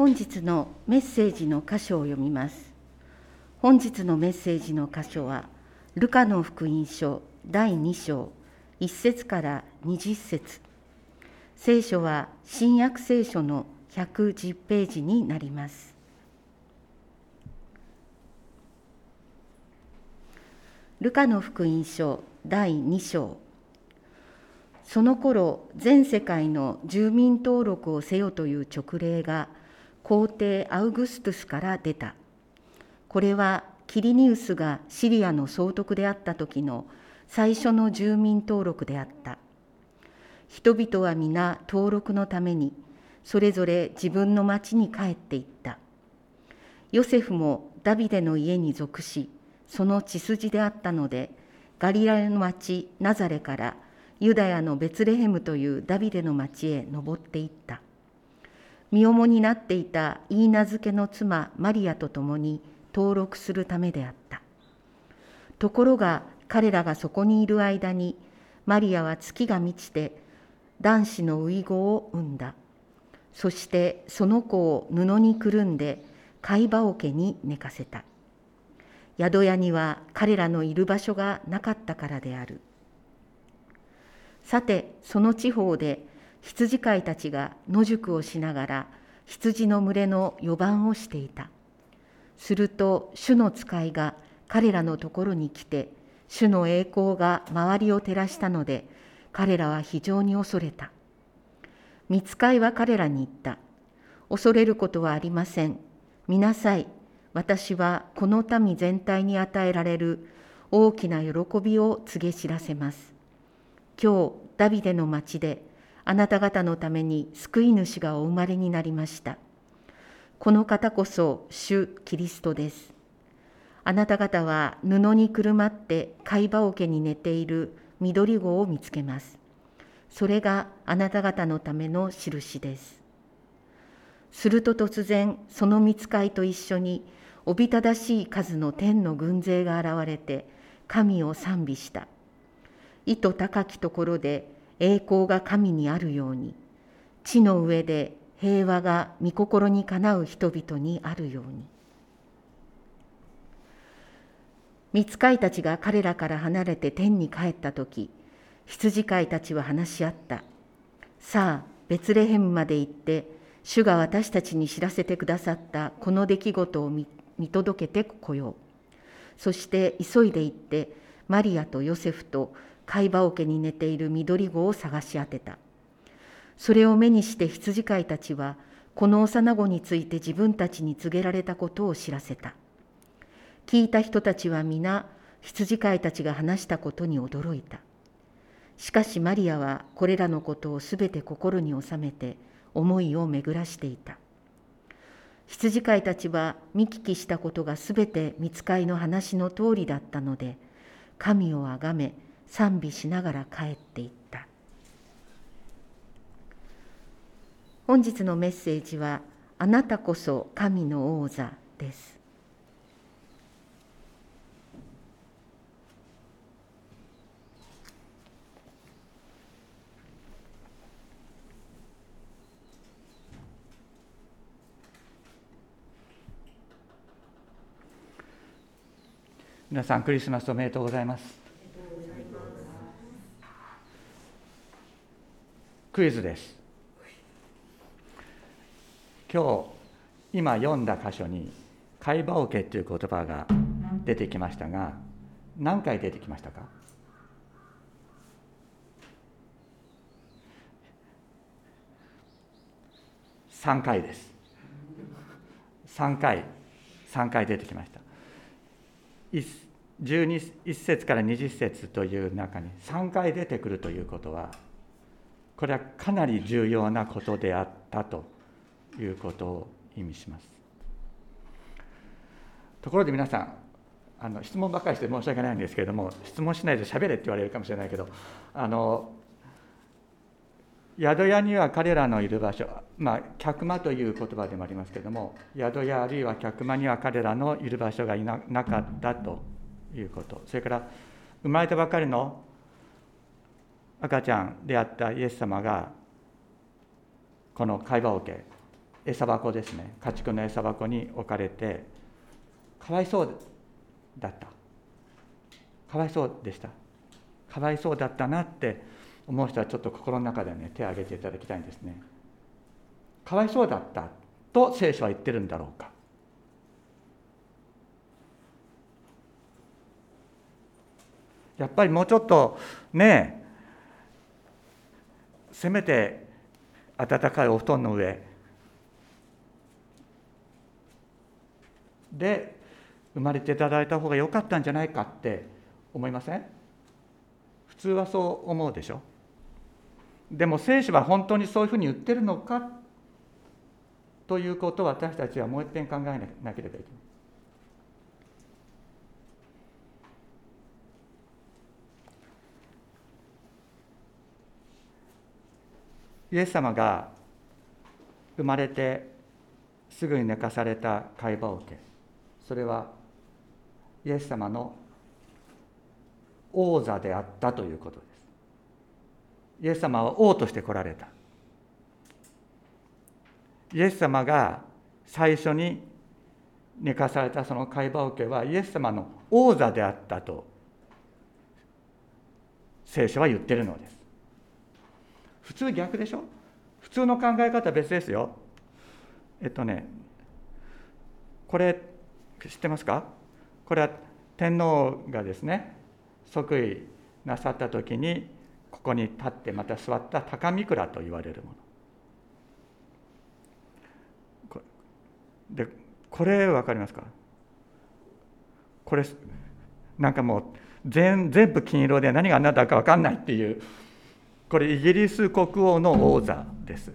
本日のメッセージの箇所を読みます。本日のメッセージの箇所はルカの福音書第2章1節から20節。聖書は新約聖書の110ページになります。ルカの福音書第2章。その頃全世界の住民登録をせよという勅令が皇帝アウグストゥスから出た。これはキリニウスがシリアの総督であった時の最初の住民登録であった。人々は皆登録のためにそれぞれ自分の町に帰っていった。ヨセフもダビデの家に属しその血筋であったのでガリラヤの町ナザレからユダヤのベツレヘムというダビデの町へ登っていった。身重になっていたイーナ漬けの妻マリアと共に登録するためであった。ところが彼らがそこにいる間にマリアは月が満ちて男子の遺子を産んだ。そしてその子を布にくるんで貝羽桶に寝かせた。宿屋には彼らのいる場所がなかったからである。さて、その地方で羊飼いたちが野宿をしながら羊の群れの予番をしていた。すると、主の使いが彼らのところに来て、主の栄光が周りを照らしたので、彼らは非常に恐れた。見つかいは彼らに言った。恐れることはありません。見なさい。私はこの民全体に与えられる大きな喜びを告げ知らせます。今日、ダビデの町であなた方のために救い主がお生まれになりました。この方こそ主キリストです。あなた方は布にくるまって貝羽桶に寝ている緑子を見つけます。それがあなた方のための印です。すると突然、その見つかいと一緒におびただしい数の天の軍勢が現れて神を賛美した意図高きところで栄光が神にあるように地の上で平和が御心にかなう人々にあるように見つかいたちが彼らから離れて天に帰った時羊飼いたちは話し合ったさあベツレヘムまで行って主が私たちに知らせてくださったこの出来事を見見届けてこよう。そして急いで行ってマリアとヨセフと貝羽桶に寝ている緑子を探し当てた。それを目にして羊飼いたちはこの幼子について自分たちに告げられたことを知らせた。聞いた人たちは皆羊飼いたちが話したことに驚いた。しかしマリアはこれらのことをすべて心に収めて思いを巡らしていた。羊飼いたちは見聞きしたことがすべて見つかいの話の通りだったので神をあがめ賛美しながら帰っていった。本日のメッセージは「あなたこそ神の王座」です。皆さんクリスマスおめでとうございます。クイズです。今日今読んだ箇所に「貝羽桶」という言葉が出てきましたが何回出てきましたか？3回です。3回。3回出てきました。11節から20節という中に3回出てくるということはこれはかなり重要なことであったということを意味します。ところで皆さんあの質問ばかりして申し訳ないんですけれども質問しないで喋れって言われるかもしれないけどあの宿屋には彼らのいる場所、まあ、客間という言葉でもありますけれども、宿屋あるいは客間には彼らのいる場所がいななかったということ、それから生まれたばかりの赤ちゃんであったイエス様が、この会話桶餌箱ですね家畜の餌箱に置かれてかわいそうだった。かわいそうでした。かわいそうだったなって思う人はちょっと心の中でね手を挙げていただきたいんですね。かわいそうだったと聖書は言ってるんだろうか。やっぱりもうちょっとねせめて暖かいお布団の上。で生まれていただいた方が良かったんじゃないかって思いません？普通はそう思うでしょ？でも聖書は本当にそういうふうに言ってるのかということを私たちはもう一遍考えなければいけない。イエス様が生まれてすぐに寝かされた会話を受けそれはイエス様の王座であったということです。イエス様は王として来られた。イエス様が最初に寝かされたその会話を受けはイエス様の王座であったと聖書は言っているのです。普通逆でしょ？普通の考え方は別ですよ。えっとねこれ知ってますか？これは天皇がですね即位なさった時にここに立ってまた座った高御倉と言われるもの。でこれ分かりますか？これなんかもう全全部金色で何が何だか分かんないっていうこれイギリス国王の王座です。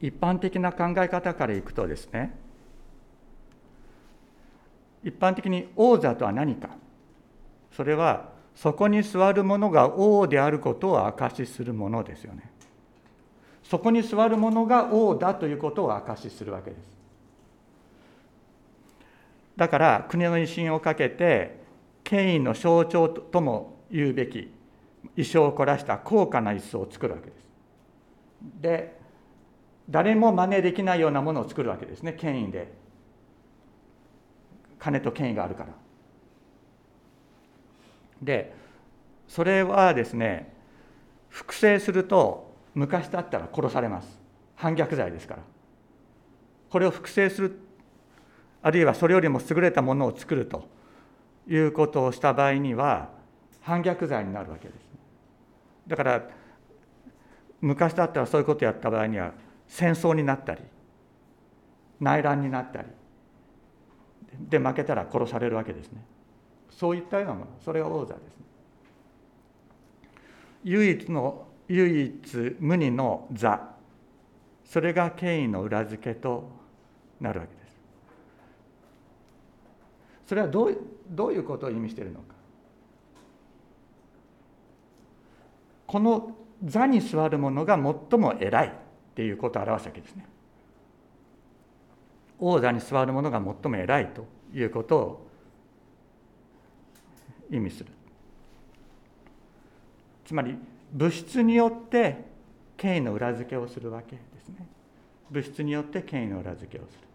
一般的な考え方からいくとですね一般的に王座とは何かそれはそこに座る者が王であることを証しするものですよねそこに座る者が王だということを証しするわけですだから国の威信をかけて権威の象徴とも言うべき衣装を凝らした高価な椅子を作るわけです。で誰も真似できないようなものを作るわけですね権威で金と権威があるから。でそれはですね複製すると昔だったら殺されます反逆罪ですからこれを複製するあるいはそれよりも優れたものを作るということをした場合には反逆罪になるわけです。だから昔だったらそういうことをやった場合には戦争になったり内乱になったりで負けたら殺されるわけですね。そういったようなものそれが王座ですね。唯一の唯一無二の座それが権威の裏付けとなるわけです。それはどうどういうことを意味しているのか。この座に座る者が最も偉いっていうことを表すわけですね。王座に座る者が最も偉いということを意味する。つまり物質によって権威の裏付けをするわけですね。物質によって権威の裏付けをする。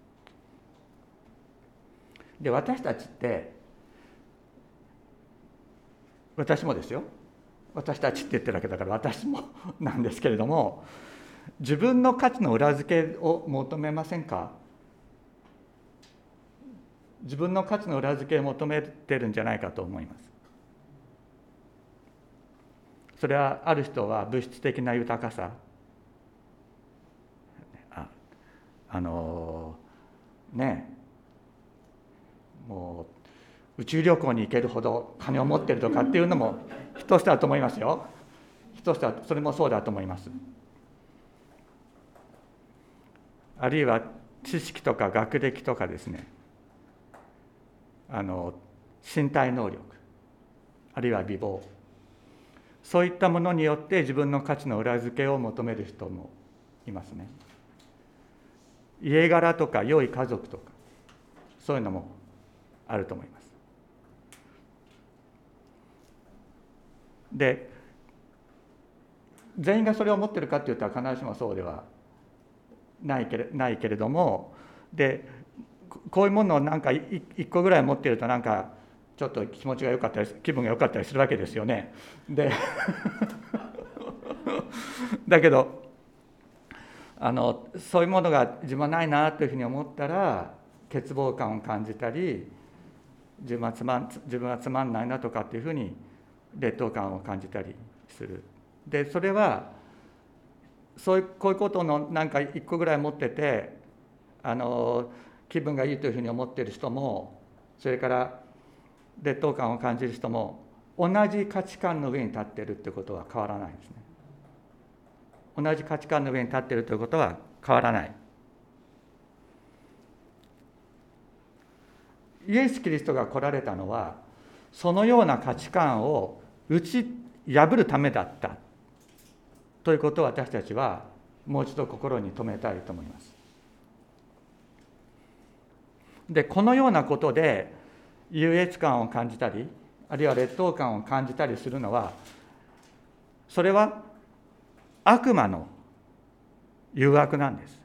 で私たちって私もですよ。私たちって言ってるだけだから私もなんですけれども自分の価値の裏付けを求めませんか？自分の価値の裏付けを求めてるんじゃないかと思います。それはある人は物質的な豊かさ。ああのねもう宇宙旅行に行けるほど金を持ってるとかっていうのも一つだと思いますよ。一つだそれもそうだと思います。あるいは知識とか学歴とかですね。あの身体能力。あるいは美貌。そういったものによって自分の価値の裏付けを求める人もいますね。家柄とか良い家族とか。そういうのもあると思います。で全員がそれを持ってるかっていったら必ずしもそうではないけれないけれどもでこういうものをなんか1個ぐらい持ってるとなんかちょっと気持ちが良かったり気分が良かったりするわけですよね。で だけどあのそういうものが自分はないなというふうに思ったら欠乏感を感じたり自分はつまん自分はつまんないなとかっていうふうに劣等感を感じたりする。でそれはそういうこういうことのなんか一個ぐらい持っててあの気分がいいというふうに思っている人もそれから劣等感を感じる人も同じ価値観の上に立っているということは変わらないですね。同じ価値観の上に立っているということは変わらない。イエス・キリストが来られたのはそのような価値観を打ち破るためだったということを私たちはもう一度心に留めたいと思います。でこのようなことで優越感を感じたりあるいは劣等感を感じたりするのはそれは悪魔の誘惑なんです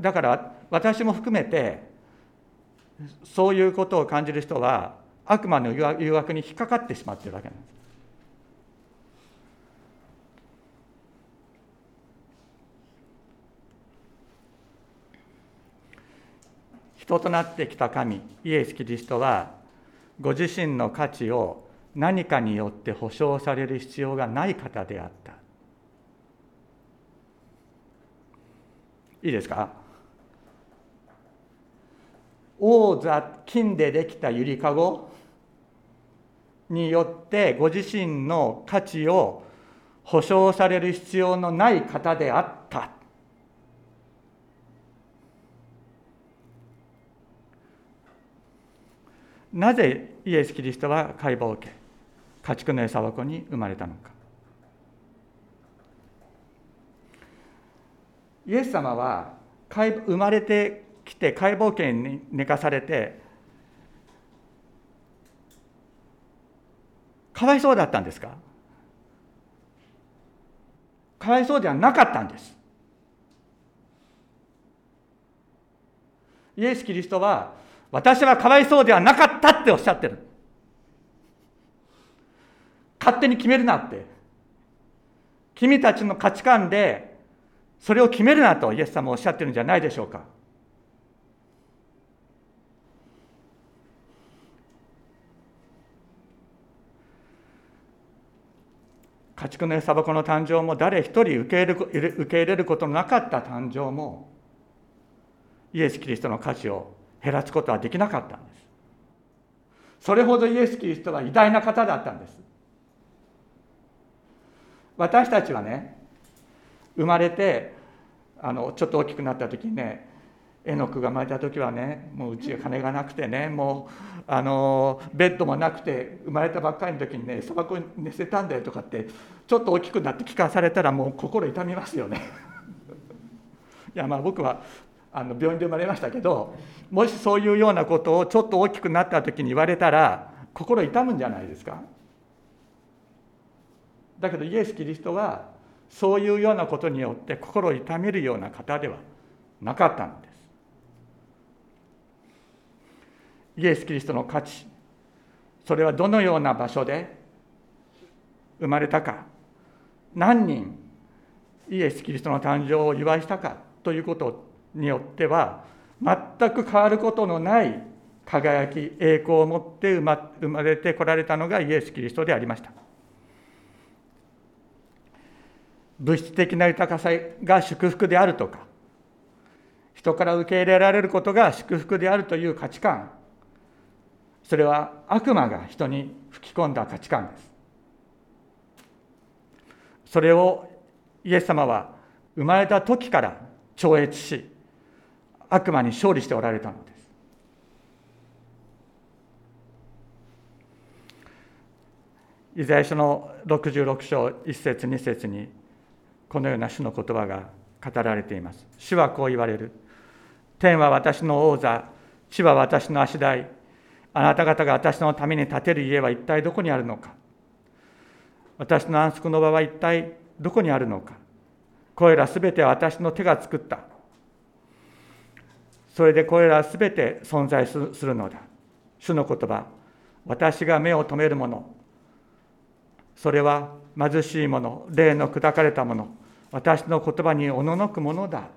だから私も含めてそういうことを感じる人は悪魔の誘惑に引っかかってしまっているわけなんです。人となってきた神イエス・キリストはご自身の価値を何かによって保証される必要がない方であった。いいですか？王座金でできたゆりかごによってご自身の価値を保証される必要のない方であった。なぜイエス・キリストは解剖を受け家畜の餌箱に生まれたのか。イエス様は生まれてきて解剖圏に寝かされてかわいそうだったんですか？かわいそうではなかったんです。イエス・キリストは私はかわいそうではなかったっておっしゃってる。勝手に決めるなって。君たちの価値観でそれを決めるなとイエス様おっしゃってるんじゃないでしょうか。家畜の餌箱の誕生も誰一人受け入れる受け入れることのなかった誕生もイエス・キリストの価値を減らすことはできなかったんです。それほどイエス・キリストは偉大な方だったんです。私たちはね生まれてあのちょっと大きくなった時にね絵の具が生まれた時はねもううち金がなくてねもうあのベッドもなくて生まれたばっかりの時にねそば粉に寝せたんだよとかってちょっと大きくなって聞かされたらもう心痛みますよね。いやまあ僕はあの病院で生まれましたけどもしそういうようなことをちょっと大きくなった時に言われたら心痛むんじゃないですか。だけどイエス・キリストはそういうようなことによって心を痛めるような方ではなかったのです。イエス・キリストの価値。それはどのような場所で？生まれたか？何人？イエス・キリストの誕生を祝いしたか？ということによっては全く変わることのない輝き栄光を持って生ま生まれてこられたのがイエス・キリストでありました。物質的な豊かさが祝福であるとか人から受け入れられることが祝福であるという価値観。それは悪魔が人に吹き込んだ価値観です。それをイエス様は生まれた時から超越し悪魔に勝利しておられたのです。イザヤ書の66章1節2節にこのような主の言葉が語られています。主はこう言われる。天は私の王座。地は私の足台。あなた方が私のために建てる家は一体どこにあるのか。私の安息の場は一体どこにあるのか。これらすべては私の手が作った。それでこれらすべて存在するのだ。主の言葉私が目を留めるもの。それは貧しいもの霊の砕かれたもの。私の言葉におののくものだ。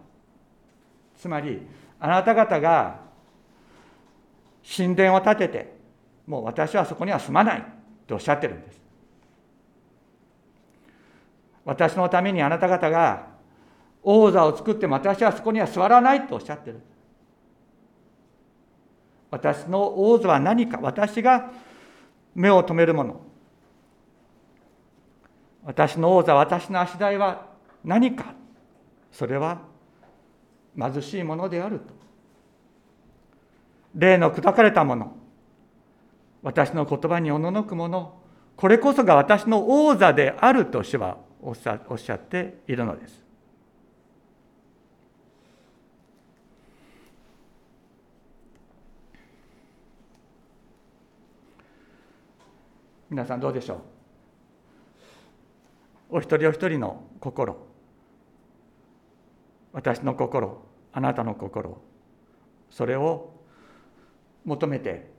つまりあなた方が神殿を建ててもう私はそこには住まないとおっしゃってるんです。私のためにあなた方が王座を作っても私はそこには座らないとおっしゃってる。私の王座は何か私が目を留めるもの。私の王座私の足台は何か。それは貧しいものであると。霊の砕かれたもの。私の言葉におののくもの。これこそが私の王座であると主はおっしゃっているのです。皆さんどうでしょう？お一人お一人の心。私の心あなたの心。それを求めて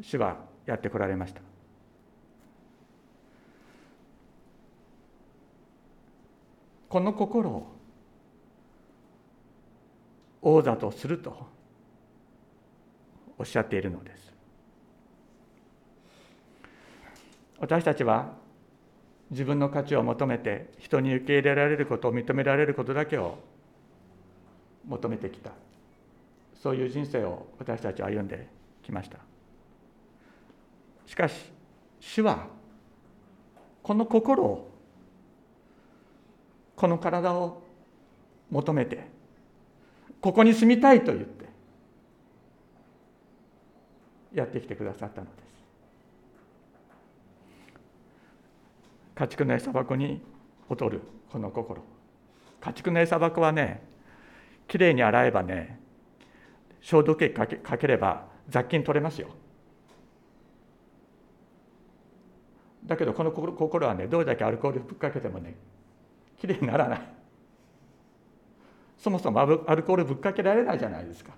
主はやってこられました。この心を王座とするとおっしゃっているのです。私たちは自分の価値を求めて人に受け入れられることを認められることだけを求めてきた。そういう人生を私たちは歩んできました。しかし主はこの心をこの体を求めてここに住みたいと言ってやってきてくださったのです。家畜の餌箱に劣るこの心。家畜の餌箱はねきれいに洗えばね消毒液かけかければ雑菌取れますよ。だけどこの心はねどれだけアルコールぶっかけてもねきれいにならない。そもそもアルコールぶっかけられないじゃないですか。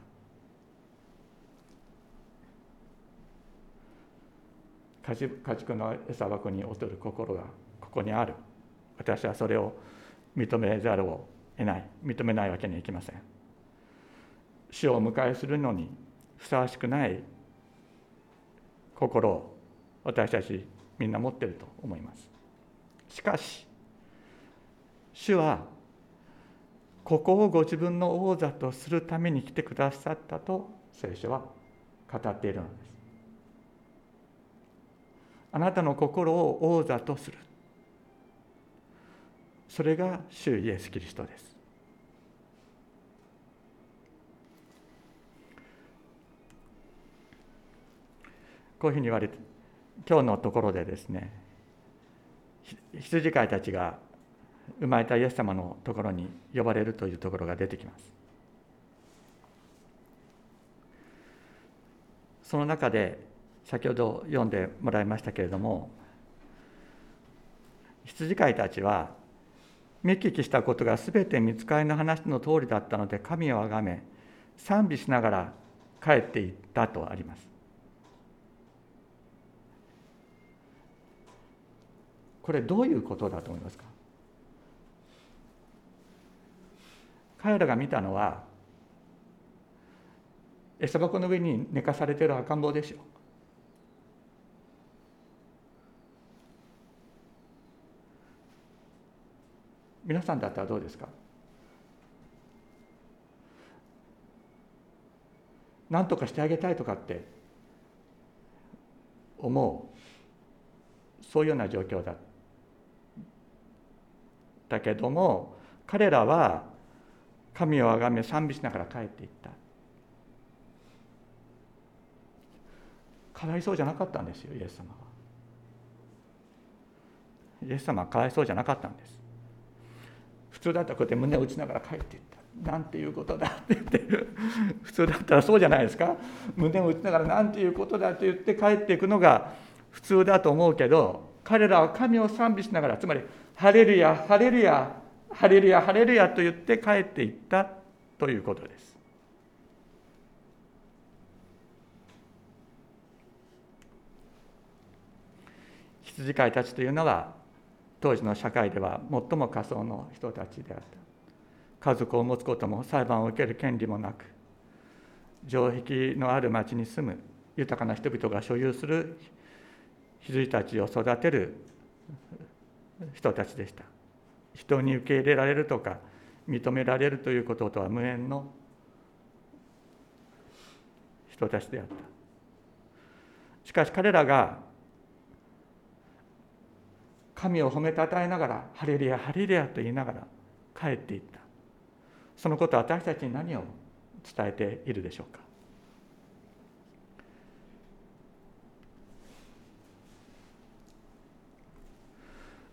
家畜の餌箱に劣る心がここにある。私はそれを認めざるを得ない。認めないわけにはいきません。死を迎えするのにふさわしくない心を私たちみんな持ってると思います。しかし主はここをご自分の王座とするために来てくださったと聖書は語っているのです。あなたの心を王座とする。それが主イエス・キリストです。こういうふうに言われて今日のところでですね羊飼いたちが生まれたイエス様のところに呼ばれるというところが出てきます。その中で先ほど読んでもらいましたけれども羊飼いたちは見聞きしたことが全て見つかりの話の通りだったので神をあがめ賛美しながら帰っていったとあります。これどういうことだと思いますか？彼らが見たのは餌箱の上に寝かされてる赤ん坊でしょ皆さんだったらどうですか？何とかしてあげたいとかって思うそういうような状況だ。っただけども彼らは神をあがめ賛美しながら帰っていった。かわいそうじゃなかったんですよイエス様は。イエス様はかわいそうじゃなかったんです。普通だったらこうやって胸を打ちながら帰っていった。なんていうことだって言って普通だったらそうじゃないですか。胸を打ちながらなんていうことだって言って帰っていくのが普通だと思うけど彼らは神を賛美しながらつまりハレルヤハレルヤハレルヤハレルヤと言って帰っていったということです。羊飼いたちというのは当時の社会では最も仮想の人たちであった。家族を持つことも裁判を受ける権利もなく城壁のある町に住む豊かな人々が所有する羊たちを育てる人たちでした。人に受け入れられるとか認められるということとは無縁の人たちであった。しかし彼らが神を褒めたたえながらハレルヤハレルヤと言いながら帰っていった。そのこと私たちに何を伝えているでしょうか。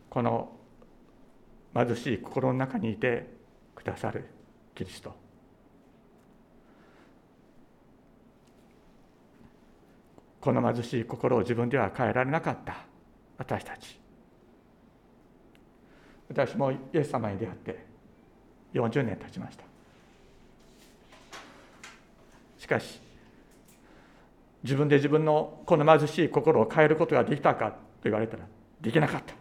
この貧しい心の中にいてくださるキリスト。この貧しい心を自分では変えられなかった私たち。私もイエス様に出会って40年経ちました。しかし自分で自分のこの貧しい心を変えることができたかと言われたらできなかった。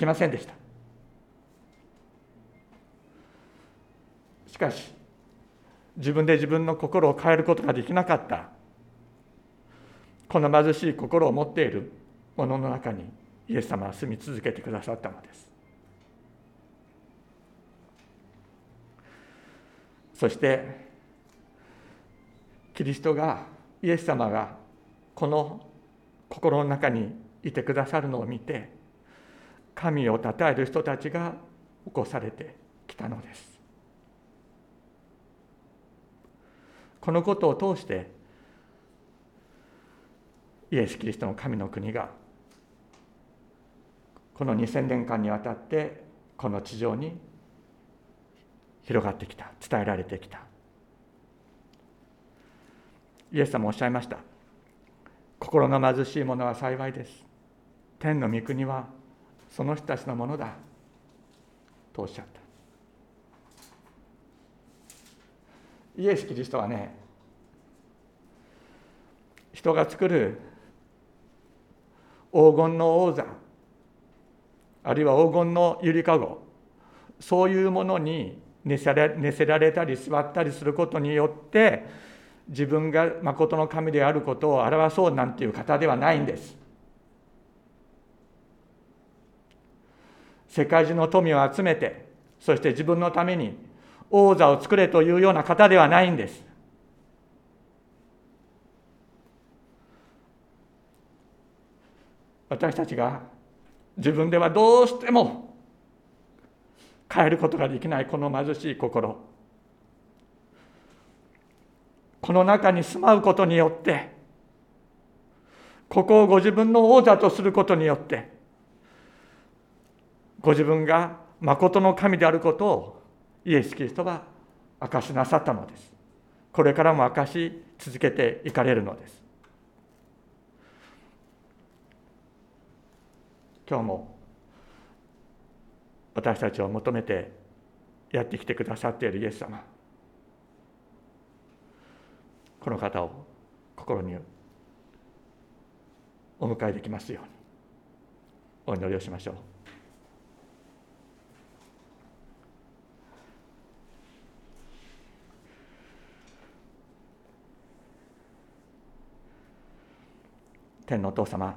きませんでした。しかし自分で自分の心を変えることができなかった。この貧しい心を持っている者の中にイエス様は住み続けてくださったのです。そしてキリストがイエス様がこの心の中にいてくださるのを見て神をたたえる人たちが起こされてきたのです。このことを通してイエス・キリストの神の国がこの2000年間にわたってこの地上に広がってきた伝えられてきた。イエス様おっしゃいました。心の貧しい者は幸いです。天の御国はその人たちのものだ。とおっしゃった。イエス・キリストはね人が作る黄金の王座あるいは黄金のゆりかごそういうものに寝せら寝せられたり座ったりすることによって自分が誠の神であることを表そうなんていう方ではないんです。世界中の富を集めてそして自分のために王座を作れというような方ではないんです。私たちが自分ではどうしても変えることができないこの貧しい心。この中に住まうことによってここをご自分の王座とすることによってご自分が誠の神であることをイエス・キリストは明かしなさったのです。これからも明かし続けていかれるのです。今日も私たちを求めてやってきてくださっているイエス様この方を心にお迎えできますようにお祈りをしましょう。天のお父様。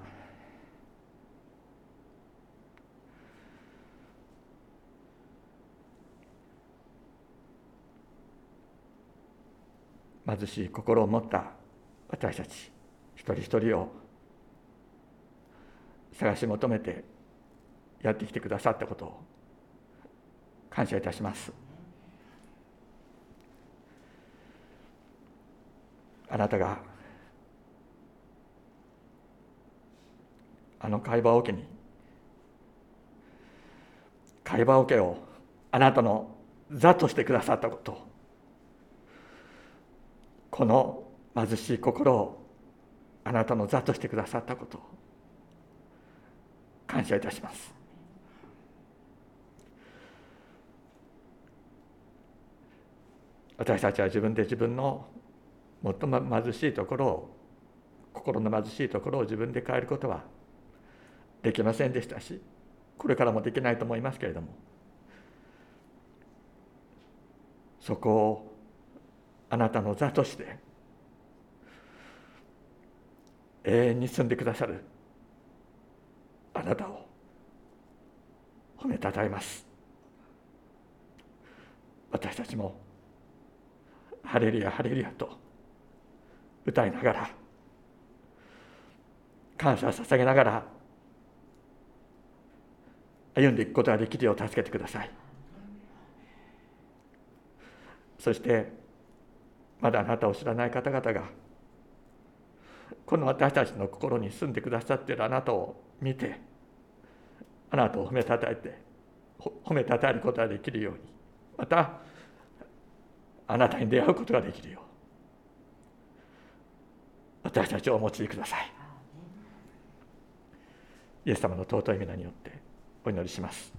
貧しい心を持った私たち一人一人を探し求めてやってきてくださったことを感謝いたします。あなたがあの会話桶に会話桶をあなたの座としてくださったこと。この貧しい心をあなたの座としてくださったこと。感謝いたします。私たちは自分で自分の最も貧しいところを心の貧しいところを自分で変えることはできませんでしたしこれからもできないと思いますけれどもそこをあなたの座として永遠に住んでくださるあなたを褒めたたえます。私たちもハレルヤハレルヤと歌いながら感謝を捧げながら歩んでいくことができるよう助けてください。そしてまだあなたを知らない方々がこの私たちの心に住んでくださっているあなたを見てあなたを褒めたたえて褒めたたえることができるようにまたあなたに出会うことができるよう私たちをお持ちください。イエス様の尊い皆によってお祈りします。